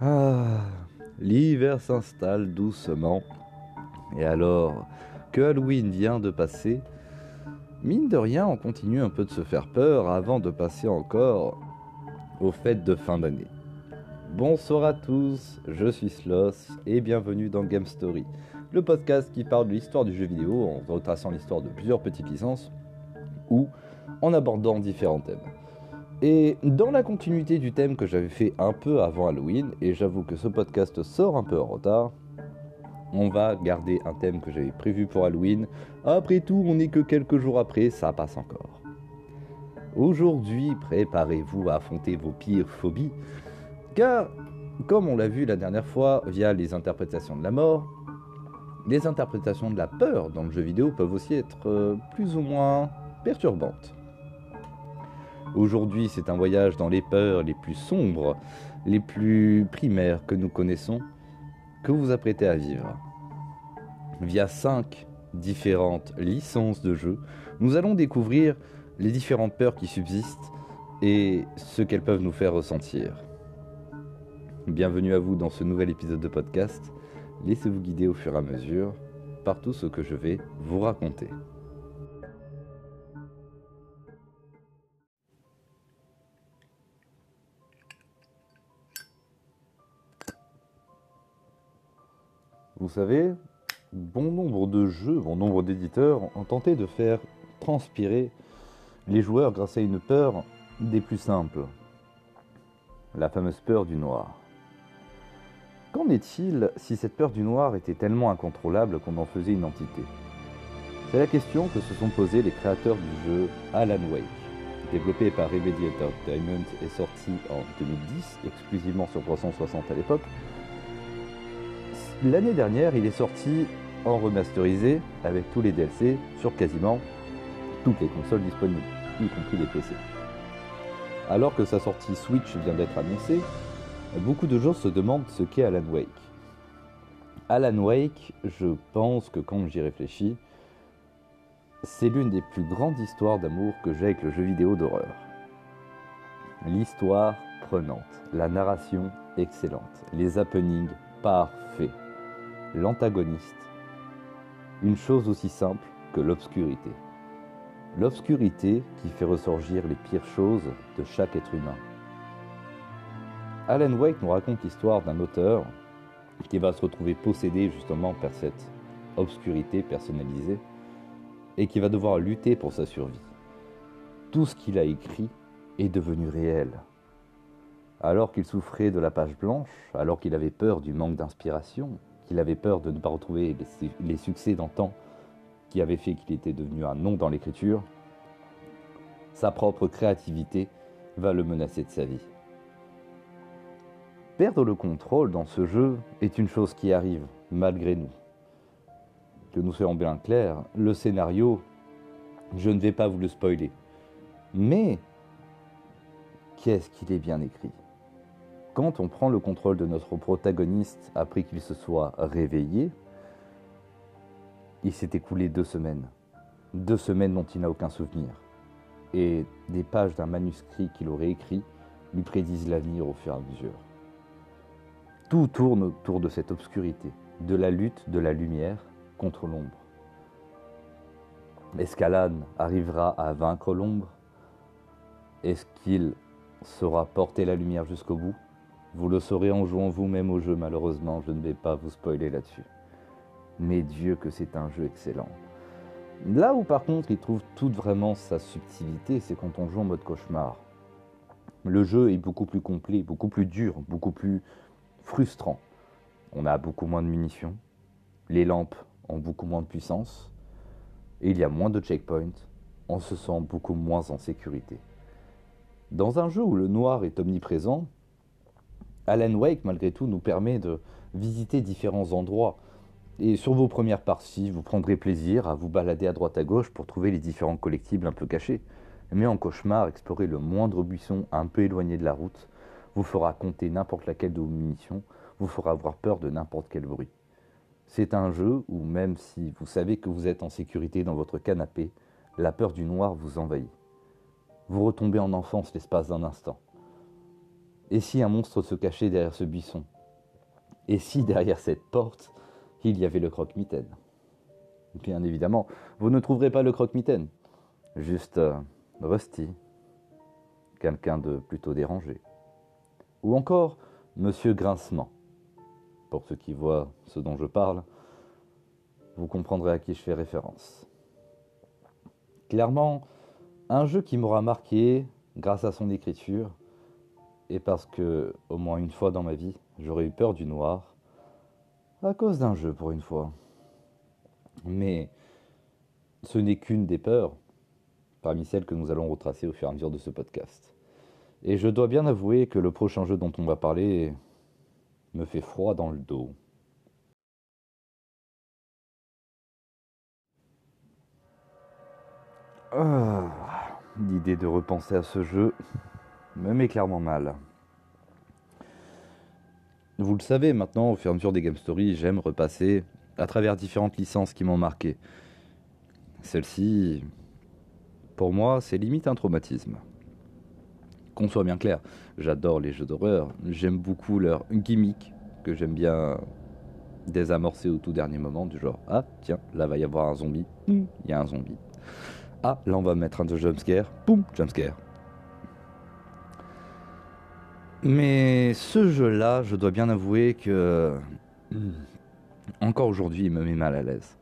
Ah, l'hiver s'installe doucement. Et alors que Halloween vient de passer, mine de rien, on continue un peu de se faire peur avant de passer encore aux fêtes de fin d'année. Bonsoir à tous, je suis Sloss et bienvenue dans Game Story, le podcast qui parle de l'histoire du jeu vidéo en retraçant l'histoire de plusieurs petites licences ou en abordant différents thèmes. Et dans la continuité du thème que j'avais fait un peu avant Halloween, et j'avoue que ce podcast sort un peu en retard, on va garder un thème que j'avais prévu pour Halloween. Après tout, on n'est que quelques jours après, ça passe encore. Aujourd'hui, préparez-vous à affronter vos pires phobies, car, comme on l'a vu la dernière fois via les interprétations de la mort, les interprétations de la peur dans le jeu vidéo peuvent aussi être euh, plus ou moins perturbantes. Aujourd'hui, c'est un voyage dans les peurs les plus sombres, les plus primaires que nous connaissons, que vous apprêtez à vivre. Via cinq différentes licences de jeu, nous allons découvrir les différentes peurs qui subsistent et ce qu'elles peuvent nous faire ressentir. Bienvenue à vous dans ce nouvel épisode de podcast. Laissez-vous guider au fur et à mesure par tout ce que je vais vous raconter. Vous savez, bon nombre de jeux, bon nombre d'éditeurs ont tenté de faire transpirer les joueurs grâce à une peur des plus simples, la fameuse peur du noir. Qu'en est-il si cette peur du noir était tellement incontrôlable qu'on en faisait une entité? C'est la question que se sont posées les créateurs du jeu Alan Wake. Développé par Remedy Entertainment et sorti en 2010, exclusivement sur 360 à l'époque, l'année dernière, il est sorti en remasterisé avec tous les DLC sur quasiment toutes les consoles disponibles, y compris les PC. Alors que sa sortie Switch vient d'être annoncée, beaucoup de gens se demandent ce qu'est Alan Wake. Alan Wake, je pense que quand j'y réfléchis, c'est l'une des plus grandes histoires d'amour que j'ai avec le jeu vidéo d'horreur. L'histoire prenante, la narration excellente, les happenings parfaits l'antagoniste. Une chose aussi simple que l'obscurité. L'obscurité qui fait ressurgir les pires choses de chaque être humain. Alan Wake nous raconte l'histoire d'un auteur qui va se retrouver possédé justement par cette obscurité personnalisée et qui va devoir lutter pour sa survie. Tout ce qu'il a écrit est devenu réel. Alors qu'il souffrait de la page blanche, alors qu'il avait peur du manque d'inspiration, qu'il avait peur de ne pas retrouver les, succès d'antan qui avaient fait qu'il était devenu un nom dans l'écriture, sa propre créativité va le menacer de sa vie. Perdre le contrôle dans ce jeu est une chose qui arrive, malgré nous. Que nous soyons bien clairs, le scénario, je ne vais pas vous le spoiler. Mais, qu'est-ce qu'il est bien écrit? Quand on prend le contrôle de notre protagoniste après qu'il se soit réveillé, il s'est écoulé deux semaines. Deux semaines dont il n'a aucun souvenir. Et des pages d'un manuscrit qu'il aurait écrit lui prédisent l'avenir au fur et à mesure. Tout tourne autour de cette obscurité, de la lutte de la lumière contre l'ombre. Est-ce qu'Alan arrivera à vaincre l'ombre? Est-ce qu'il saura porter la lumière jusqu'au bout? Vous le saurez en jouant vous-même au jeu, malheureusement, je ne vais pas vous spoiler là-dessus. Mais Dieu que c'est un jeu excellent. Là où par contre il trouve toute vraiment sa subtilité, c'est quand on joue en mode cauchemar. Le jeu est beaucoup plus complet, beaucoup plus dur, beaucoup plus frustrant. On a beaucoup moins de munitions, les lampes ont beaucoup moins de puissance, et il y a moins de checkpoints, on se sent beaucoup moins en sécurité. Dans un jeu où le noir est omniprésent, Alan Wake, malgré tout, nous permet de visiter différents endroits. Et sur vos premières parties, vous prendrez plaisir à vous balader à droite à gauche pour trouver les différents collectibles un peu cachés. Mais en cauchemar, explorer le moindre buisson un peu éloigné de la route vous fera compter n'importe laquelle de vos munitions, vous fera avoir peur de n'importe quel bruit. C'est un jeu où même si vous savez que vous êtes en sécurité dans votre canapé, la peur du noir vous envahit. vous retombez en enfance l'espace d'un instant. Et si un monstre se cachait derrière ce buisson? Et si derrière cette porte, il y avait le croque-mitaine? Bien évidemment, vous ne trouverez pas le croque-mitaine. Juste euh, Rusty, quelqu'un de plutôt dérangé. Ou encore Monsieur Grincement. Pour ceux qui voient ce dont je parle, vous comprendrez à qui je fais référence. Clairement, un jeu qui m'aura marqué grâce à son écriture, et parce que, au moins une fois dans ma vie, j'aurais eu peur du noir, à cause d'un jeu pour une fois. Mais ce n'est qu'une des peurs parmi celles que nous allons retracer au fur et à mesure de ce podcast. Et je dois bien avouer que le prochain jeu dont on va parler me fait froid dans le dos. Ah, l'idée de repenser à ce jeu me met clairement mal. Vous le savez maintenant, au fur et à mesure des Game Story, j'aime repasser à travers différentes licences qui m'ont marqué. Celle-ci, pour moi, c'est limite un traumatisme. Qu'on soit bien clair, j'adore les jeux d'horreur, j'aime beaucoup leur gimmick, que j'aime bien désamorcer au tout dernier moment, du genre Ah, tiens, là va y avoir un zombie, il y a un zombie. Ah, là on va mettre un jumpscare, boum, jumpscare. Mais ce jeu-là, je dois bien avouer que. Encore aujourd'hui, il me met mal à l'aise.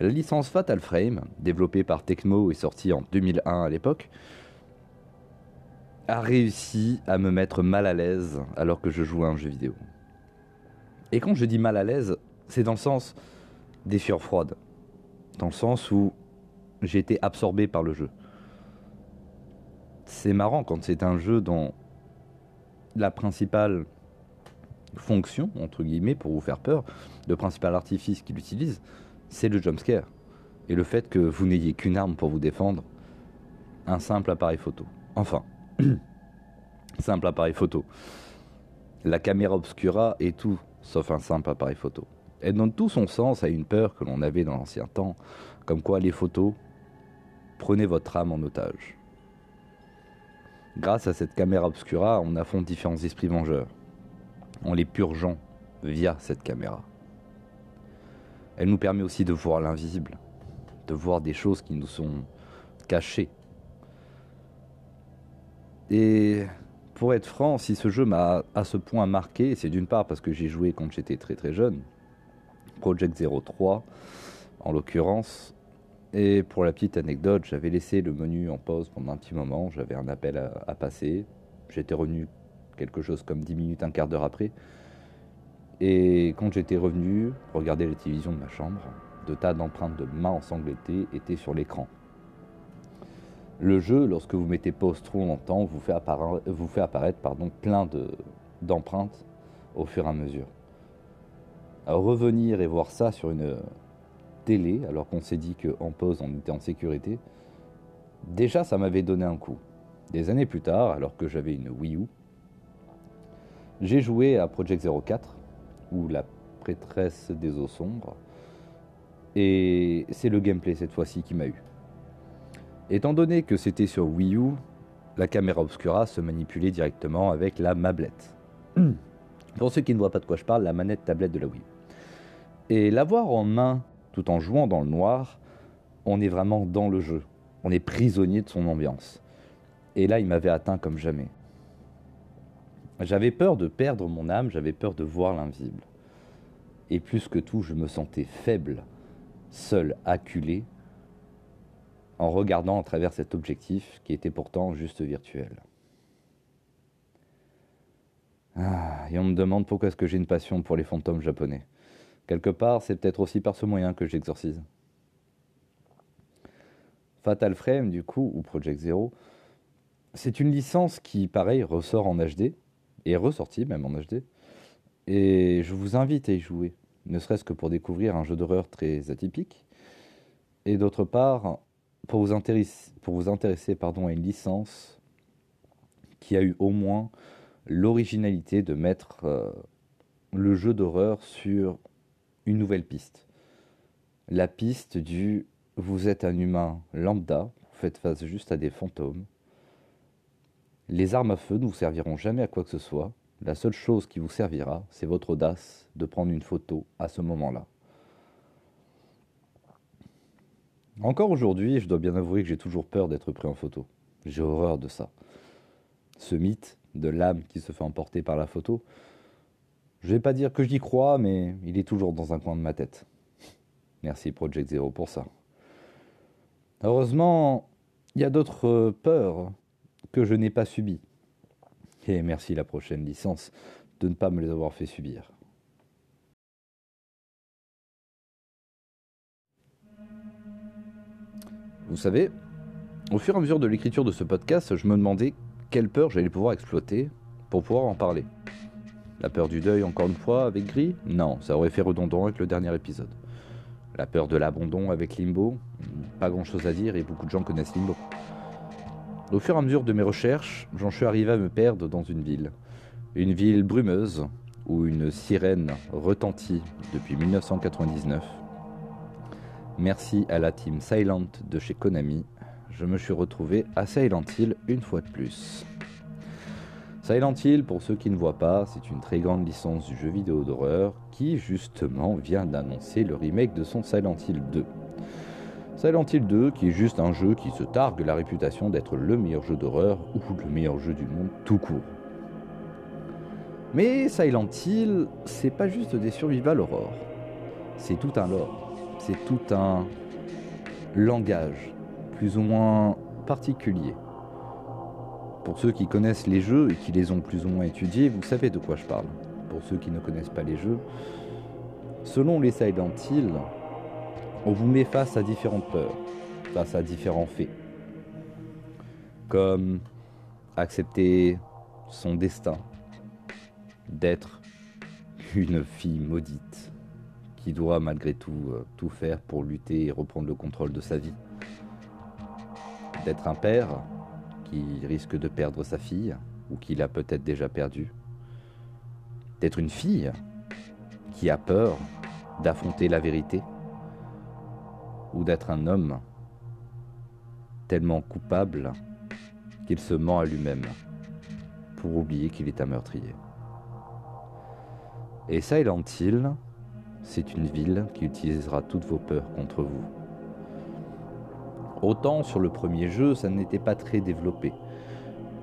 La licence Fatal Frame, développée par Tecmo et sortie en 2001 à l'époque, a réussi à me mettre mal à l'aise alors que je jouais à un jeu vidéo. Et quand je dis mal à l'aise, c'est dans le sens des fieurs froides. Dans le sens où j'ai été absorbé par le jeu. C'est marrant quand c'est un jeu dont la principale fonction, entre guillemets, pour vous faire peur, le principal artifice qu'il utilise, c'est le jumpscare. Et le fait que vous n'ayez qu'une arme pour vous défendre, un simple appareil photo. Enfin, simple appareil photo. La caméra obscura est tout sauf un simple appareil photo. Elle donne tout son sens à une peur que l'on avait dans l'ancien temps, comme quoi les photos prenaient votre âme en otage. Grâce à cette caméra obscura, on affronte différents esprits vengeurs, en les purgeant via cette caméra. Elle nous permet aussi de voir l'invisible, de voir des choses qui nous sont cachées. Et pour être franc, si ce jeu m'a à ce point marqué, c'est d'une part parce que j'ai joué quand j'étais très très jeune, Project 03 en l'occurrence, et pour la petite anecdote, j'avais laissé le menu en pause pendant un petit moment, j'avais un appel à, passer, j'étais revenu quelque chose comme 10 minutes, un quart d'heure après, et quand j'étais revenu regarder la télévision de ma chambre, de tas d'empreintes de mains ensanglantées étaient sur l'écran. Le jeu, lorsque vous mettez pause trop longtemps, vous fait apparaître, pardon, plein d'empreintes au fur et à mesure. Revenir et voir ça sur une télé, alors qu'on s'est dit qu'en pause on était en sécurité, déjà ça m'avait donné un coup. Des années plus tard, alors que j'avais une Wii U, j'ai joué à Project 04 ou la prêtresse des eaux sombres. Et c'est le gameplay cette fois-ci qui m'a eu. Étant donné que c'était sur Wii U, la caméra obscura se manipulait directement avec la mablette. Pour ceux qui ne voient pas de quoi je parle, la manette tablette de la Wii. Et l'avoir en main tout en jouant dans le noir, on est vraiment dans le jeu. On est prisonnier de son ambiance. Et là, il m'avait atteint comme jamais. J'avais peur de perdre mon âme, j'avais peur de voir l'invisible. Et plus que tout, je me sentais faible, seul, acculé, en regardant à travers cet objectif qui était pourtant juste virtuel. Ah, et on me demande pourquoi est-ce que j'ai une passion pour les fantômes japonais. Quelque part, c'est peut-être aussi par ce moyen que j'exorcise. Fatal Frame, du coup, ou Project Zero, c'est une licence qui, pareil, ressort en HD, est ressorti même en HD. Et je vous invite à y jouer, ne serait-ce que pour découvrir un jeu d'horreur très atypique, et d'autre part, pour vous intéresser, pour vous intéresser pardon, à une licence qui a eu au moins l'originalité de mettre euh, le jeu d'horreur sur une nouvelle piste. La piste du vous êtes un humain lambda, vous faites face juste à des fantômes. Les armes à feu ne vous serviront jamais à quoi que ce soit. La seule chose qui vous servira, c'est votre audace de prendre une photo à ce moment-là. Encore aujourd'hui, je dois bien avouer que j'ai toujours peur d'être pris en photo. J'ai horreur de ça. Ce mythe de l'âme qui se fait emporter par la photo, je vais pas dire que j'y crois, mais il est toujours dans un coin de ma tête. Merci Project Zero pour ça. Heureusement, il y a d'autres peurs que je n'ai pas subies. Et merci la prochaine licence de ne pas me les avoir fait subir. Vous savez, au fur et à mesure de l'écriture de ce podcast, je me demandais quelle peur j'allais pouvoir exploiter pour pouvoir en parler. La peur du deuil, encore une fois, avec Gris Non, ça aurait fait redondant avec le dernier épisode. La peur de l'abandon avec Limbo Pas grand chose à dire et beaucoup de gens connaissent Limbo. Au fur et à mesure de mes recherches, j'en suis arrivé à me perdre dans une ville. Une ville brumeuse où une sirène retentit depuis 1999. Merci à la team Silent de chez Konami, je me suis retrouvé à Silent Hill une fois de plus. Silent Hill, pour ceux qui ne voient pas, c'est une très grande licence du jeu vidéo d'horreur qui justement vient d'annoncer le remake de son Silent Hill 2. Silent Hill 2 qui est juste un jeu qui se targue la réputation d'être le meilleur jeu d'horreur ou le meilleur jeu du monde tout court. Mais Silent Hill, c'est pas juste des survival horror. C'est tout un lore. C'est tout un langage plus ou moins particulier. Pour ceux qui connaissent les jeux et qui les ont plus ou moins étudiés, vous savez de quoi je parle. Pour ceux qui ne connaissent pas les jeux, selon les Silent Hill, on vous met face à différentes peurs, face à différents faits. Comme accepter son destin d'être une fille maudite qui doit malgré tout euh, tout faire pour lutter et reprendre le contrôle de sa vie. D'être un père qui risque de perdre sa fille, ou qu'il a peut-être déjà perdu. D'être une fille qui a peur d'affronter la vérité, ou d'être un homme tellement coupable qu'il se ment à lui-même pour oublier qu'il est un meurtrier. Et Silent Hill, c'est une ville qui utilisera toutes vos peurs contre vous. Autant sur le premier jeu, ça n'était pas très développé.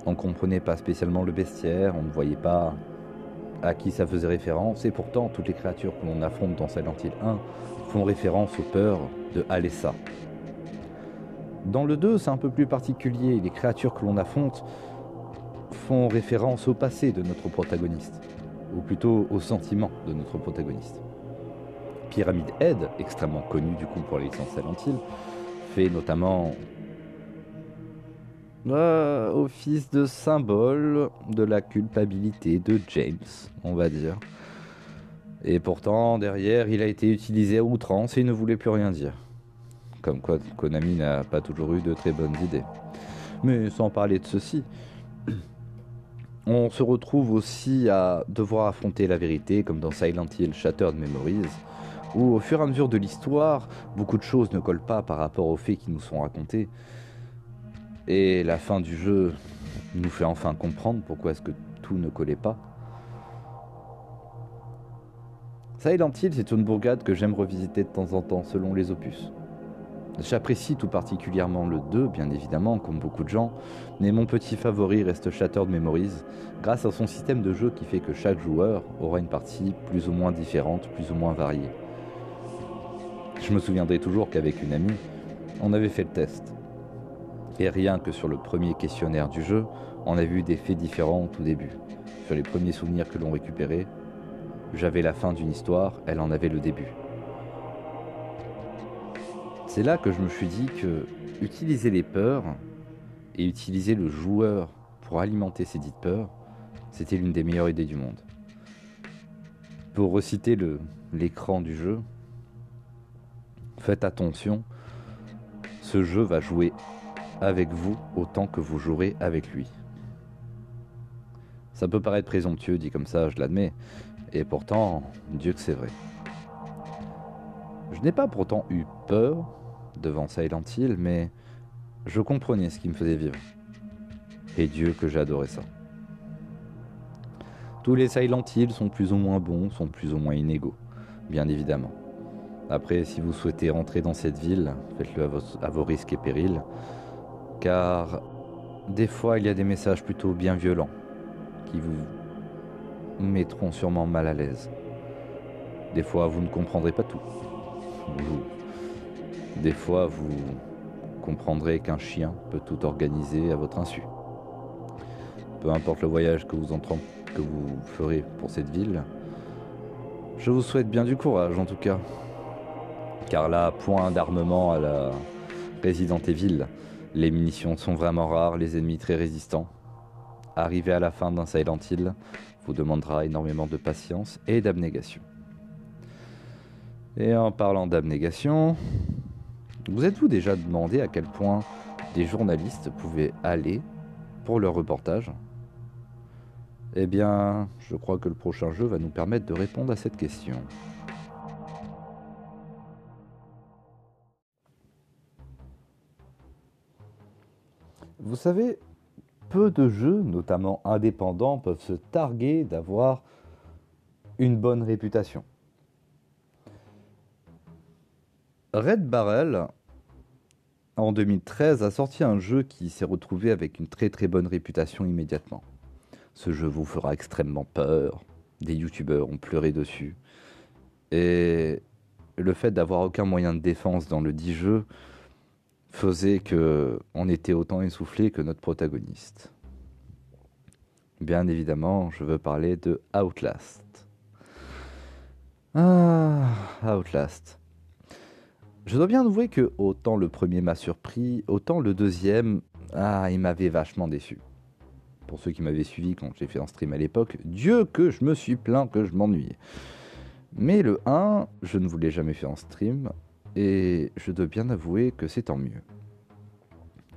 On ne comprenait pas spécialement le bestiaire, on ne voyait pas à qui ça faisait référence, et pourtant toutes les créatures que l'on affronte dans Silent Hill 1 font référence aux peurs de Alessa. Dans le 2, c'est un peu plus particulier, les créatures que l'on affronte font référence au passé de notre protagoniste, ou plutôt aux sentiments de notre protagoniste. Pyramid Head, extrêmement connu du coup pour la licence Silent Hill, fait notamment euh, office de symbole de la culpabilité de James, on va dire. Et pourtant, derrière, il a été utilisé à outrance et il ne voulait plus rien dire. Comme quoi, Konami n'a pas toujours eu de très bonnes idées. Mais sans parler de ceci, on se retrouve aussi à devoir affronter la vérité, comme dans Silent Hill Shattered Memories, où au fur et à mesure de l'histoire, beaucoup de choses ne collent pas par rapport aux faits qui nous sont racontés. Et la fin du jeu nous fait enfin comprendre pourquoi est-ce que tout ne collait pas. Silent Hill, c'est une bourgade que j'aime revisiter de temps en temps selon les opus. J'apprécie tout particulièrement le 2, bien évidemment, comme beaucoup de gens, mais mon petit favori reste Shattered Memories, grâce à son système de jeu qui fait que chaque joueur aura une partie plus ou moins différente, plus ou moins variée. Je me souviendrai toujours qu'avec une amie, on avait fait le test. Et rien que sur le premier questionnaire du jeu, on a vu des faits différents au tout début. Sur les premiers souvenirs que l'on récupérait, j'avais la fin d'une histoire, elle en avait le début. C'est là que je me suis dit que utiliser les peurs et utiliser le joueur pour alimenter ces dites peurs, c'était l'une des meilleures idées du monde. Pour reciter l'écran du jeu, Faites attention, ce jeu va jouer avec vous autant que vous jouerez avec lui. Ça peut paraître présomptueux dit comme ça, je l'admets, et pourtant, Dieu que c'est vrai. Je n'ai pas pourtant eu peur devant Silent Hill, mais je comprenais ce qui me faisait vivre. Et Dieu que j'adorais ça. Tous les Silent Hill sont plus ou moins bons, sont plus ou moins inégaux, bien évidemment. Après, si vous souhaitez rentrer dans cette ville, faites-le à, vos risques et périls, car des fois il y a des messages plutôt bien violents qui vous mettront sûrement mal à l'aise. Des fois, vous ne comprendrez pas tout. Des fois, vous comprendrez qu'un chien peut tout organiser à votre insu. Peu importe le voyage que vous, que vous ferez pour cette ville, je vous souhaite bien du courage en tout cas. Car là, point d'armement à la Resident Evil. Les munitions sont vraiment rares, les ennemis très résistants. Arriver à la fin d'un Silent Hill vous demandera énormément de patience et d'abnégation. Et en parlant d'abnégation, vous êtes-vous déjà demandé à quel point des journalistes pouvaient aller pour leur reportage? Eh bien, je crois que le prochain jeu va nous permettre de répondre à cette question. Vous savez, peu de jeux, notamment indépendants, peuvent se targuer d'avoir une bonne réputation. Red Barrel, en 2013, a sorti un jeu qui s'est retrouvé avec une très très bonne réputation immédiatement. Ce jeu vous fera extrêmement peur, des youtubeurs ont pleuré dessus, et le fait d'avoir aucun moyen de défense dans le dit jeu faisait que on était autant essoufflé que notre protagoniste. Bien évidemment, je veux parler de Outlast. Ah, Outlast. Je dois bien avouer que autant le premier m'a surpris, autant le deuxième, ah, il m'avait vachement déçu. Pour ceux qui m'avaient suivi quand j'ai fait un stream à l'époque, Dieu que je me suis plaint que je m'ennuyais. Mais le 1, je ne voulais jamais faire en stream, et je dois bien avouer que c'est tant mieux.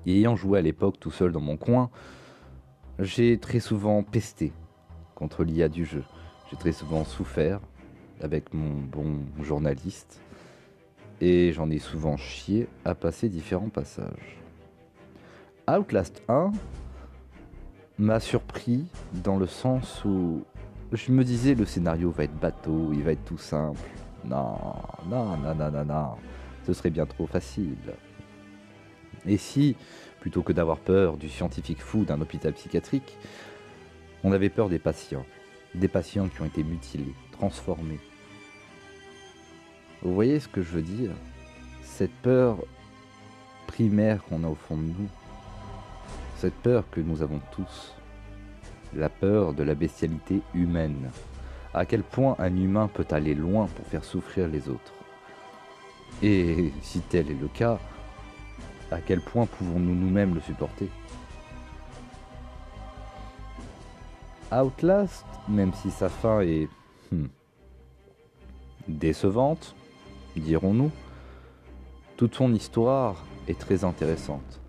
Ayant joué à l'époque tout seul dans mon coin, j'ai très souvent pesté contre l'IA du jeu. J'ai très souvent souffert avec mon bon journaliste et j'en ai souvent chié à passer différents passages. Outlast 1 m'a surpris dans le sens où je me disais le scénario va être bateau, il va être tout simple. Non, non, non, non, non, non, ce serait bien trop facile. Et si, plutôt que d'avoir peur du scientifique fou d'un hôpital psychiatrique, on avait peur des patients, des patients qui ont été mutilés, transformés, vous voyez ce que je veux dire? Cette peur primaire qu'on a au fond de nous, cette peur que nous avons tous, la peur de la bestialité humaine, à quel point un humain peut aller loin pour faire souffrir les autres. Et si tel est le cas, à quel point pouvons-nous nous-mêmes le supporter? Outlast, même si sa fin est hmm, décevante, dirons-nous, toute son histoire est très intéressante.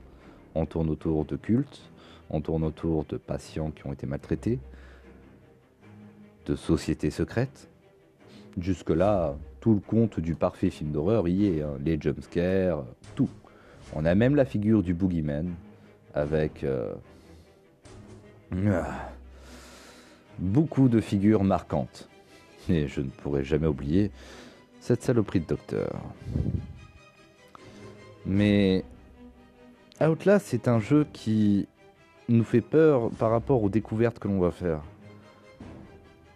On tourne autour de cultes, on tourne autour de patients qui ont été maltraités, de sociétés secrètes. Jusque-là, tout le conte du parfait film d'horreur y est, hein. les jumpscares, tout. On a même la figure du boogeyman avec euh, beaucoup de figures marquantes. Et je ne pourrai jamais oublier cette saloperie de docteur. Mais Outlast, c'est un jeu qui nous fait peur par rapport aux découvertes que l'on va faire.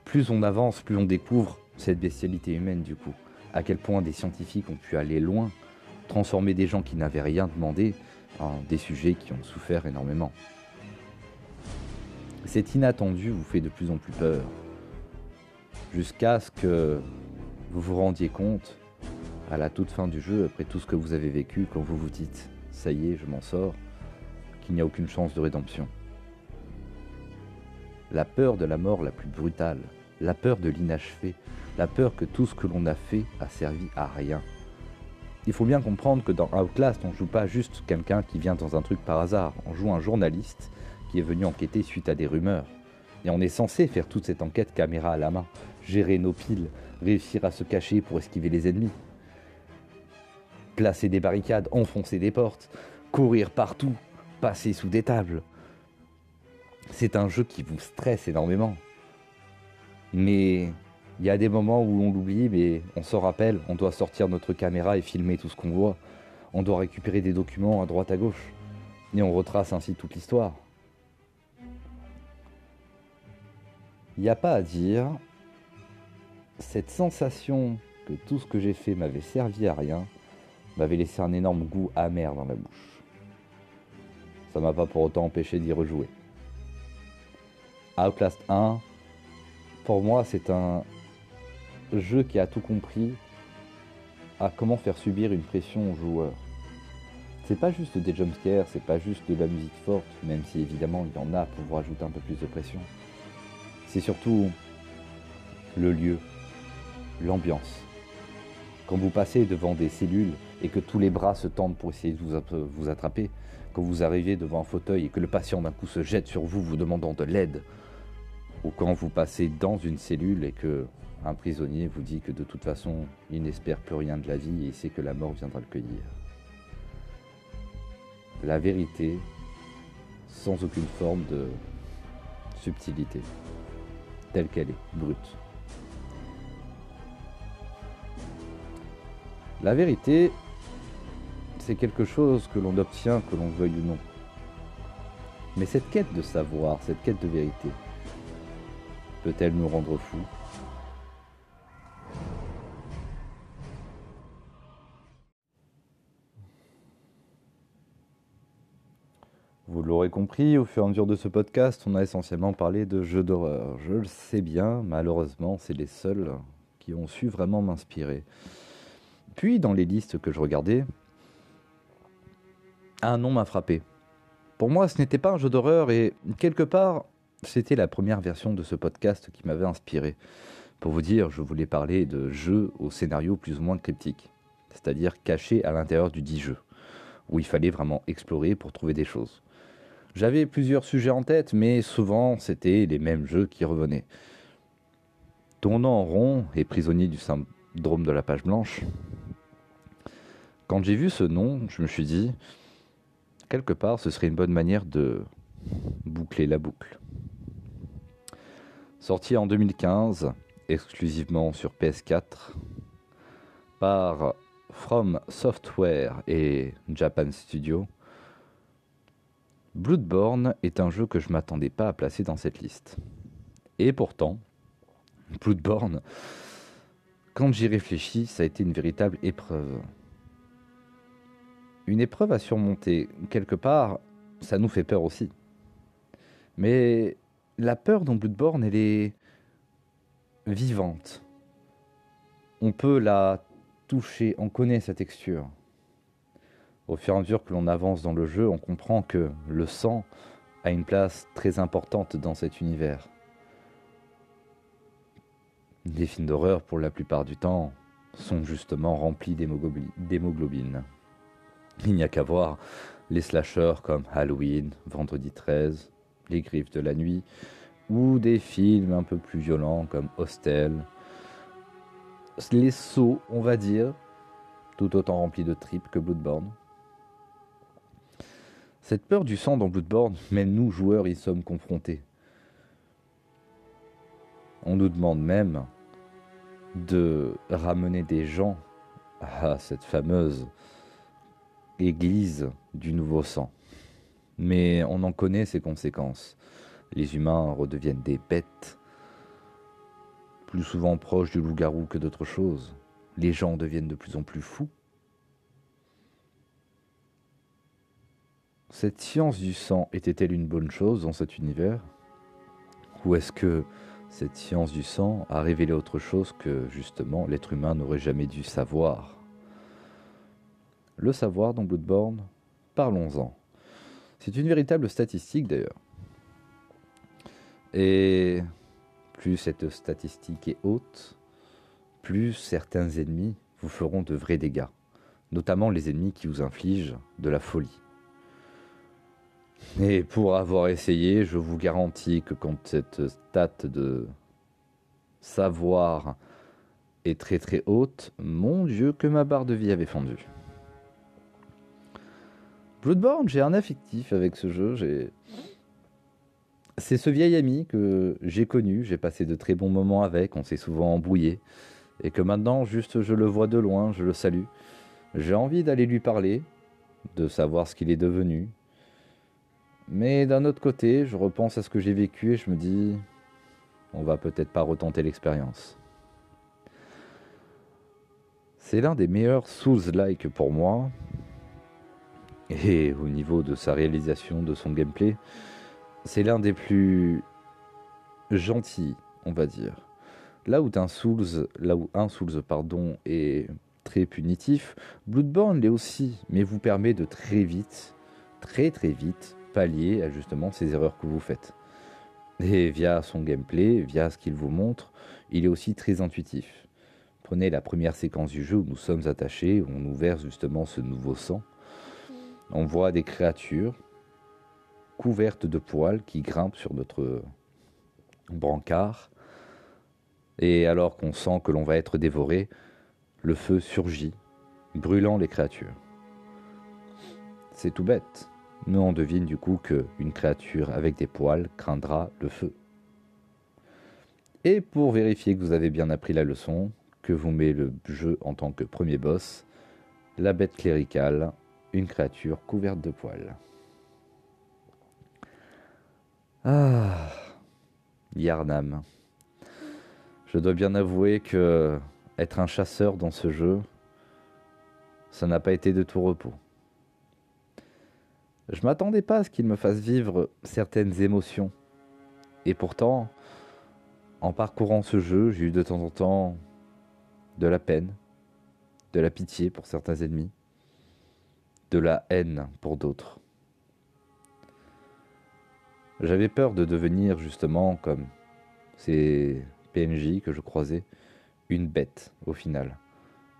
Plus on avance, plus on découvre cette bestialité humaine du coup. À quel point des scientifiques ont pu aller loin, transformer des gens qui n'avaient rien demandé en des sujets qui ont souffert énormément. Cet inattendu vous fait de plus en plus peur. Jusqu'à ce que vous vous rendiez compte, à la toute fin du jeu, après tout ce que vous avez vécu, quand vous vous dites ⁇ ça y est, je m'en sors ⁇ qu'il n'y a aucune chance de rédemption. La peur de la mort la plus brutale, la peur de l'inachevé, la peur que tout ce que l'on a fait a servi à rien. Il faut bien comprendre que dans Outlast, on joue pas juste quelqu'un qui vient dans un truc par hasard, on joue un journaliste qui est venu enquêter suite à des rumeurs. Et on est censé faire toute cette enquête caméra à la main, gérer nos piles, réussir à se cacher pour esquiver les ennemis, placer des barricades, enfoncer des portes, courir partout, passer sous des tables. C'est un jeu qui vous stresse énormément. Mais il y a des moments où on l'oublie, mais on se rappelle, on doit sortir notre caméra et filmer tout ce qu'on voit. On doit récupérer des documents à droite à gauche. Et on retrace ainsi toute l'histoire. Il n'y a pas à dire, cette sensation que tout ce que j'ai fait m'avait servi à rien m'avait laissé un énorme goût amer dans la bouche. Ça m'a pas pour autant empêché d'y rejouer. Outlast 1, pour moi, c'est un jeu qui a tout compris à comment faire subir une pression aux joueurs. C'est pas juste des jumpscares, c'est pas juste de la musique forte, même si évidemment il y en a pour vous rajouter un peu plus de pression. C'est surtout le lieu, l'ambiance. Quand vous passez devant des cellules et que tous les bras se tendent pour essayer de vous attraper, quand vous arrivez devant un fauteuil et que le patient d'un coup se jette sur vous vous demandant de l'aide, ou quand vous passez dans une cellule et que un prisonnier vous dit que de toute façon il n'espère plus rien de la vie et sait que la mort viendra le cueillir. La vérité sans aucune forme de subtilité, telle qu'elle est, brute. La vérité, c'est quelque chose que l'on obtient, que l'on veuille ou non. Mais cette quête de savoir, cette quête de vérité, peut-elle nous rendre fous Vous l'aurez compris, au fur et à mesure de ce podcast, on a essentiellement parlé de jeux d'horreur. Je le sais bien, malheureusement, c'est les seuls qui ont su vraiment m'inspirer. Puis, dans les listes que je regardais, un nom m'a frappé. Pour moi, ce n'était pas un jeu d'horreur et quelque part, c'était la première version de ce podcast qui m'avait inspiré. Pour vous dire, je voulais parler de jeux au scénario plus ou moins cryptique, c'est-à-dire cachés à l'intérieur du dit jeu, où il fallait vraiment explorer pour trouver des choses. J'avais plusieurs sujets en tête, mais souvent c'était les mêmes jeux qui revenaient. Tournant en rond et prisonnier du syndrome de la page blanche, quand j'ai vu ce nom, je me suis dit, quelque part, ce serait une bonne manière de boucler la boucle. Sorti en 2015, exclusivement sur PS4, par From Software et Japan Studio, Bloodborne est un jeu que je m'attendais pas à placer dans cette liste. Et pourtant, Bloodborne, quand j'y réfléchis, ça a été une véritable épreuve une épreuve à surmonter. Quelque part, ça nous fait peur aussi. Mais la peur dans Bloodborne, elle est vivante. On peut la toucher, on connaît sa texture. Au fur et à mesure que l'on avance dans le jeu, on comprend que le sang a une place très importante dans cet univers. Les films d'horreur, pour la plupart du temps, sont justement remplis d'hémoglobine. Il n'y a qu'à voir les slashers comme Halloween, Vendredi 13, Les Griffes de la Nuit, ou des films un peu plus violents comme Hostel. Les sauts, on va dire, tout autant remplis de tripes que Bloodborne. Cette peur du sang dans Bloodborne, même nous joueurs y sommes confrontés. On nous demande même de ramener des gens à cette fameuse église du nouveau sang. Mais on en connaît ses conséquences. Les humains redeviennent des bêtes, plus souvent proches du loup-garou que d'autres choses. Les gens deviennent de plus en plus fous. Cette science du sang était-elle une bonne chose dans cet univers? Ou est-ce que cette science du sang a révélé autre chose que justement l'être humain n'aurait jamais dû savoir? Le savoir dans Bloodborne, parlons-en. C'est une véritable statistique d'ailleurs. Et plus cette statistique est haute, plus certains ennemis vous feront de vrais dégâts, notamment les ennemis qui vous infligent de la folie. Et pour avoir essayé, je vous garantis que quand cette stat de savoir est très très haute, mon Dieu que ma barre de vie avait fondu. Bloodborne, j'ai un affectif avec ce jeu. C'est ce vieil ami que j'ai connu, j'ai passé de très bons moments avec, on s'est souvent embrouillé, et que maintenant, juste je le vois de loin, je le salue. J'ai envie d'aller lui parler, de savoir ce qu'il est devenu. Mais d'un autre côté, je repense à ce que j'ai vécu et je me dis, on va peut-être pas retenter l'expérience. C'est l'un des meilleurs Souls-like pour moi. Et au niveau de sa réalisation, de son gameplay, c'est l'un des plus gentils, on va dire. Là où un Souls, là où un pardon, est très punitif, Bloodborne l'est aussi, mais vous permet de très vite, très très vite, pallier à justement ces erreurs que vous faites. Et via son gameplay, via ce qu'il vous montre, il est aussi très intuitif. Prenez la première séquence du jeu où nous sommes attachés, où on nous verse justement ce nouveau sang. On voit des créatures couvertes de poils qui grimpent sur notre brancard. Et alors qu'on sent que l'on va être dévoré, le feu surgit, brûlant les créatures. C'est tout bête, mais on devine du coup qu'une créature avec des poils craindra le feu. Et pour vérifier que vous avez bien appris la leçon, que vous met le jeu en tant que premier boss, la bête cléricale, une créature couverte de poils. Ah, Yarnam. Je dois bien avouer que être un chasseur dans ce jeu, ça n'a pas été de tout repos. Je m'attendais pas à ce qu'il me fasse vivre certaines émotions. Et pourtant, en parcourant ce jeu, j'ai eu de temps en temps de la peine, de la pitié pour certains ennemis, de la haine pour d'autres. J'avais peur de devenir justement comme ces PNJ que je croisais, une bête au final,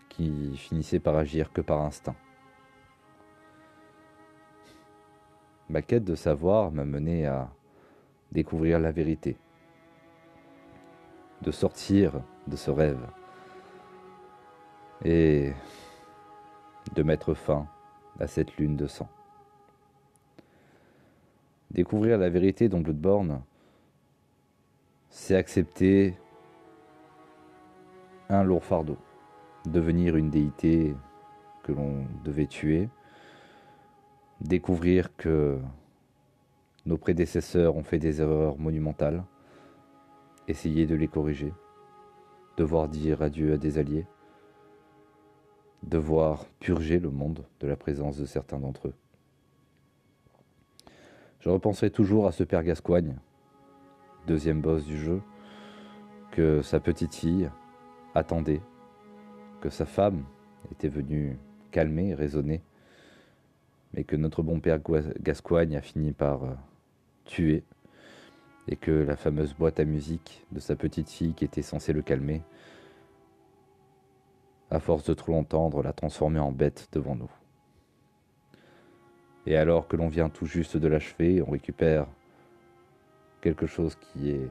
qui finissait par agir que par instinct. Ma quête de savoir m'a mené à découvrir la vérité, de sortir de ce rêve et de mettre fin à cette lune de sang. Découvrir la vérité dans Bloodborne, c'est accepter un lourd fardeau, devenir une déité que l'on devait tuer, découvrir que nos prédécesseurs ont fait des erreurs monumentales, essayer de les corriger, devoir dire adieu à des alliés, devoir purger le monde de la présence de certains d'entre eux. Je repenserai toujours à ce père Gascoigne, deuxième boss du jeu, que sa petite fille attendait, que sa femme était venue calmer raisonner, mais que notre bon père Gascoigne a fini par euh, tuer, et que la fameuse boîte à musique de sa petite fille qui était censée le calmer à force de trop l'entendre, l'a transformé en bête devant nous. Et alors que l'on vient tout juste de l'achever, on récupère quelque chose qui est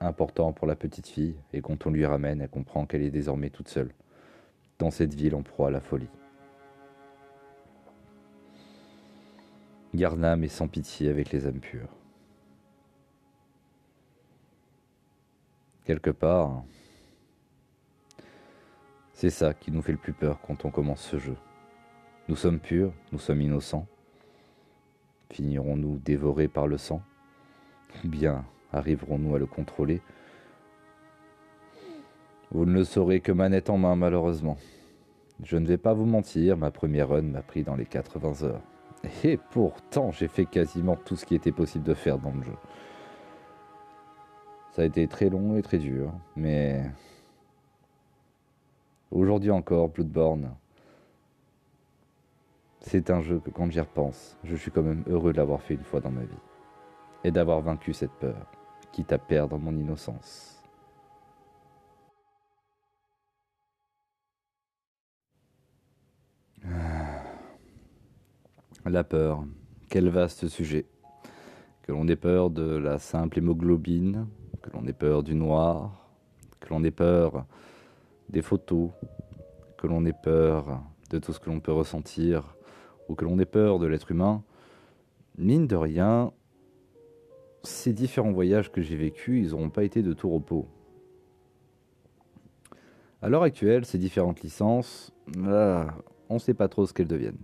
important pour la petite fille, et quand on lui ramène, elle comprend qu'elle est désormais toute seule, dans cette ville en proie à la folie. Garnam est sans pitié avec les âmes pures. Quelque part, c'est ça qui nous fait le plus peur quand on commence ce jeu. Nous sommes purs, nous sommes innocents. Finirons-nous dévorés par le sang? Bien arriverons-nous à le contrôler? Vous ne le saurez que manette en main malheureusement. Je ne vais pas vous mentir, ma première run m'a pris dans les 80 heures. Et pourtant, j'ai fait quasiment tout ce qui était possible de faire dans le jeu. Ça a été très long et très dur, mais Aujourd'hui encore, Bloodborne, c'est un jeu que quand j'y repense, je suis quand même heureux de l'avoir fait une fois dans ma vie. Et d'avoir vaincu cette peur, quitte à perdre mon innocence. La peur, quel vaste sujet. Que l'on ait peur de la simple hémoglobine, que l'on ait peur du noir, que l'on ait peur des photos, que l'on ait peur de tout ce que l'on peut ressentir ou que l'on ait peur de l'être humain, mine de rien, ces différents voyages que j'ai vécus, ils n'auront pas été de tout repos. À l'heure actuelle, ces différentes licences, ah, on ne sait pas trop ce qu'elles deviennent.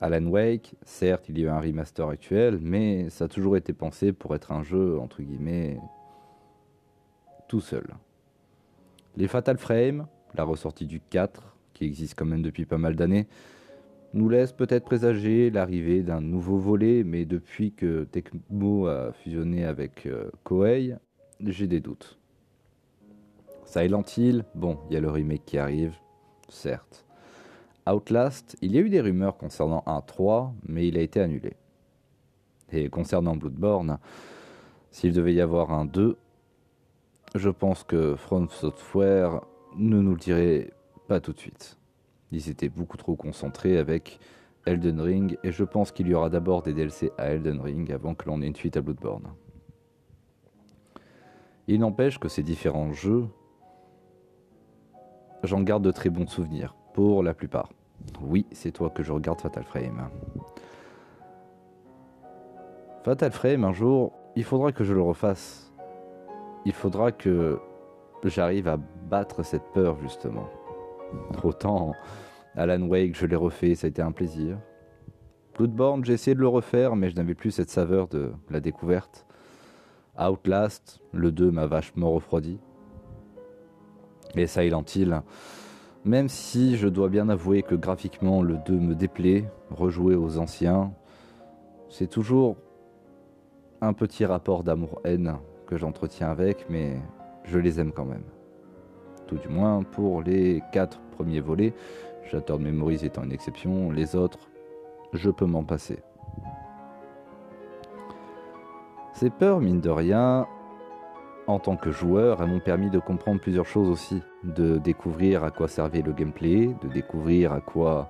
Alan Wake, certes, il y a un remaster actuel, mais ça a toujours été pensé pour être un jeu, entre guillemets, tout seul. Les Fatal Frame, la ressortie du 4, qui existe quand même depuis pas mal d'années, nous laisse peut-être présager l'arrivée d'un nouveau volet, mais depuis que Tecmo a fusionné avec euh, Koei, j'ai des doutes. Silent Hill, bon, il y a le remake qui arrive, certes. Outlast, il y a eu des rumeurs concernant un 3, mais il a été annulé. Et concernant Bloodborne, s'il devait y avoir un 2, je pense que From Software ne nous le dirait pas tout de suite. Ils étaient beaucoup trop concentrés avec Elden Ring et je pense qu'il y aura d'abord des DLC à Elden Ring avant que l'on ait une suite à Bloodborne. Il n'empêche que ces différents jeux, j'en garde de très bons souvenirs, pour la plupart. Oui, c'est toi que je regarde Fatal Frame. Fatal Frame, un jour, il faudra que je le refasse. Il faudra que j'arrive à battre cette peur, justement. Autant Alan Wake, je l'ai refait, ça a été un plaisir. Bloodborne, j'ai essayé de le refaire, mais je n'avais plus cette saveur de la découverte. Outlast, le 2 m'a vachement refroidi. Et Silent Hill, même si je dois bien avouer que graphiquement le 2 me déplaît, rejouer aux anciens, c'est toujours un petit rapport d'amour-haine j'entretiens avec, mais je les aime quand même. Tout du moins pour les 4 premiers volets, Shattered Memories étant une exception, les autres, je peux m'en passer. Ces peurs, mine de rien, en tant que joueur, elles m'ont permis de comprendre plusieurs choses aussi, de découvrir à quoi servait le gameplay, de découvrir à quoi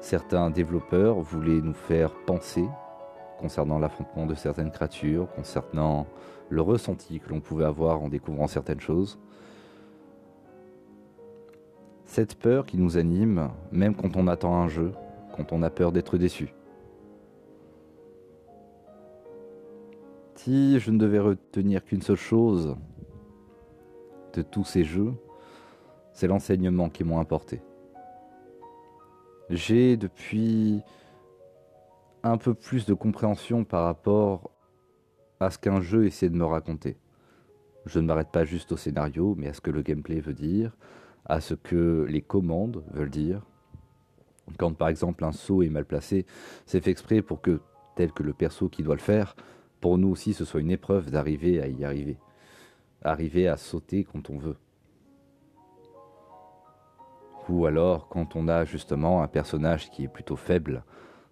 certains développeurs voulaient nous faire penser concernant l'affrontement de certaines créatures, concernant le ressenti que l'on pouvait avoir en découvrant certaines choses. Cette peur qui nous anime, même quand on attend un jeu, quand on a peur d'être déçu. Si je ne devais retenir qu'une seule chose de tous ces jeux, c'est l'enseignement qui m'ont apporté. J'ai depuis un peu plus de compréhension par rapport à ce qu'un jeu essaie de me raconter. Je ne m'arrête pas juste au scénario, mais à ce que le gameplay veut dire, à ce que les commandes veulent dire. Quand par exemple un saut est mal placé, c'est fait exprès pour que, tel que le perso qui doit le faire, pour nous aussi ce soit une épreuve d'arriver à y arriver. Arriver à sauter quand on veut. Ou alors quand on a justement un personnage qui est plutôt faible,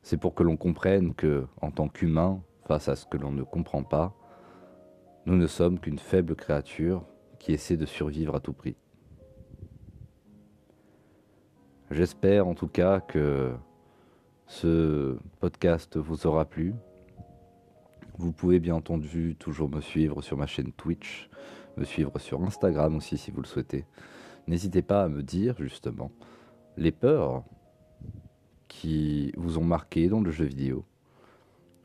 c'est pour que l'on comprenne que, en tant qu'humain, face à ce que l'on ne comprend pas, nous ne sommes qu'une faible créature qui essaie de survivre à tout prix. J'espère en tout cas que ce podcast vous aura plu, vous pouvez bien entendu toujours me suivre sur ma chaîne Twitch, me suivre sur Instagram aussi si vous le souhaitez. N'hésitez pas à me dire justement les peurs qui vous ont marqué dans le jeu vidéo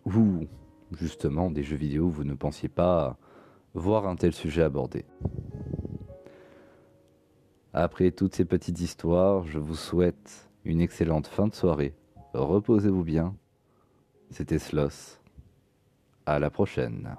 ou justement des jeux vidéo où vous ne pensiez pas voir un tel sujet abordé. Après toutes ces petites histoires, je vous souhaite une excellente fin de soirée. Reposez-vous bien. C'était Sloss. À la prochaine.